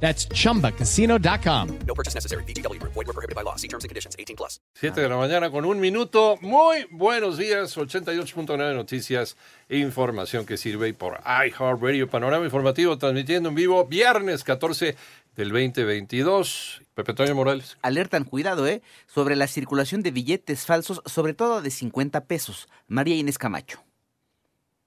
That's chumbacasino.com. No purchase necessary. BGW. Void were prohibited by law. See terms and conditions. 18 plus. 7 de la mañana con un minuto. Muy buenos días. 88.9 Noticias e información que sirve por iHeartRadio. Panorama informativo transmitiendo en vivo viernes 14 del 2022. Pepe Toño Morales. Alertan, cuidado, ¿eh? Sobre la circulación de billetes falsos, sobre todo de 50 pesos. María Inés Camacho.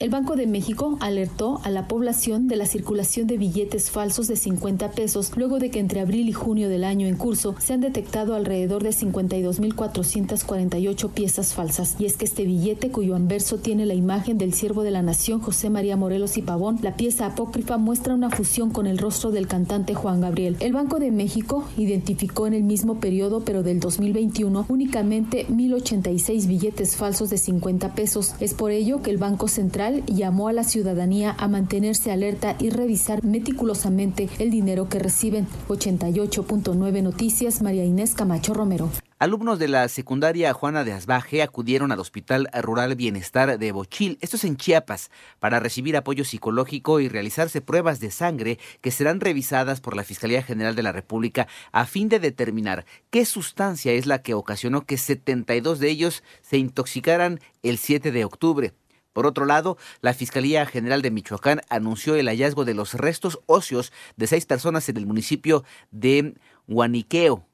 El Banco de México alertó a la población de la circulación de billetes falsos de 50 pesos luego de que entre abril y junio del año en curso se han detectado alrededor de 52.448 piezas falsas. Y es que este billete, cuyo anverso tiene la imagen del siervo de la nación José María Morelos y Pavón, la pieza apócrifa muestra una fusión con el rostro del cantante Juan Gabriel. El Banco de México identificó en el mismo periodo, pero del 2021, únicamente 1.086 billetes falsos de 50 pesos. Es por ello que el Banco Central llamó a la ciudadanía a mantenerse alerta y revisar meticulosamente el dinero que reciben. 88.9 Noticias, María Inés Camacho Romero. Alumnos de la secundaria Juana de Asbaje acudieron al Hospital Rural Bienestar de Bochil, esto es en Chiapas, para recibir apoyo psicológico y realizarse pruebas de sangre que serán revisadas por la Fiscalía General de la República a fin de determinar qué sustancia es la que ocasionó que 72 de ellos se intoxicaran el 7 de octubre. Por otro lado, la Fiscalía General de Michoacán anunció el hallazgo de los restos óseos de seis personas en el municipio de Huaniqueo.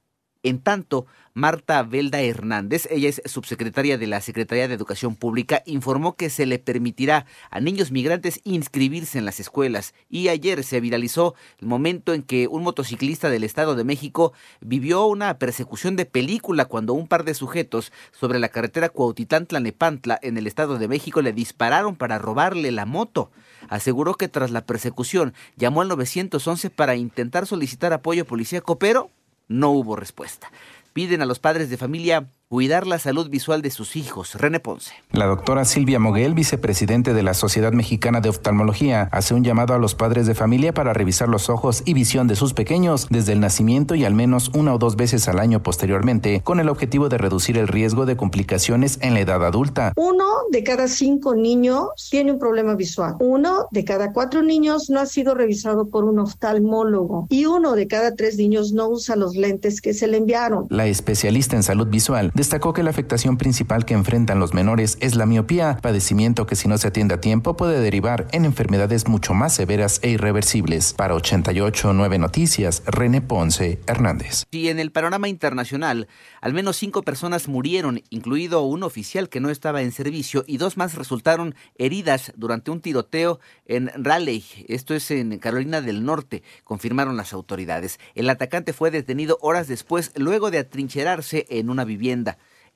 En tanto, Marta Velda Hernández, ella es subsecretaria de la Secretaría de Educación Pública, informó que se le permitirá a niños migrantes inscribirse en las escuelas y ayer se viralizó el momento en que un motociclista del Estado de México vivió una persecución de película cuando un par de sujetos sobre la carretera Cuautitlán-Tlanepantla en el Estado de México le dispararon para robarle la moto. Aseguró que tras la persecución llamó al 911 para intentar solicitar apoyo policíaco, pero no hubo respuesta. Piden a los padres de familia cuidar la salud visual de sus hijos. René Ponce. La doctora Silvia Moguel, vicepresidente de la Sociedad Mexicana de Oftalmología, hace un llamado a los padres de familia para revisar los ojos y visión de sus pequeños desde el nacimiento y al menos una o dos veces al año posteriormente, con el objetivo de reducir el riesgo de complicaciones en la edad adulta. Uno de cada cinco niños tiene un problema visual. Uno de cada cuatro niños no ha sido revisado por un oftalmólogo y uno de cada tres niños no usa los lentes que se le enviaron. La especialista en salud visual destacó que la afectación principal que enfrentan los menores es la miopía, padecimiento que si no se atiende a tiempo puede derivar en enfermedades mucho más severas e irreversibles. Para 889 Noticias, René Ponce Hernández. Y en el panorama internacional, al menos cinco personas murieron, incluido un oficial que no estaba en servicio, y dos más resultaron heridas durante un tiroteo en Raleigh, esto es en Carolina del Norte, confirmaron las autoridades. El atacante fue detenido horas después, luego de atrincherarse en una vivienda.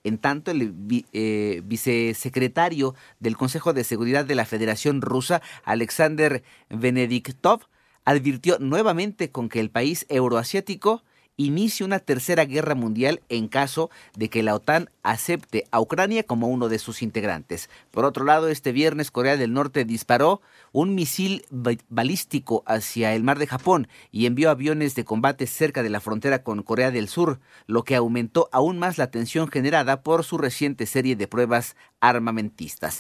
En tanto, el eh, vicesecretario del Consejo de Seguridad de la Federación Rusa, Alexander Benediktov, advirtió nuevamente con que el país euroasiático inicie una tercera guerra mundial en caso de que la OTAN acepte a Ucrania como uno de sus integrantes. Por otro lado, este viernes Corea del Norte disparó un misil balístico hacia el mar de Japón y envió aviones de combate cerca de la frontera con Corea del Sur, lo que aumentó aún más la tensión generada por su reciente serie de pruebas armamentistas.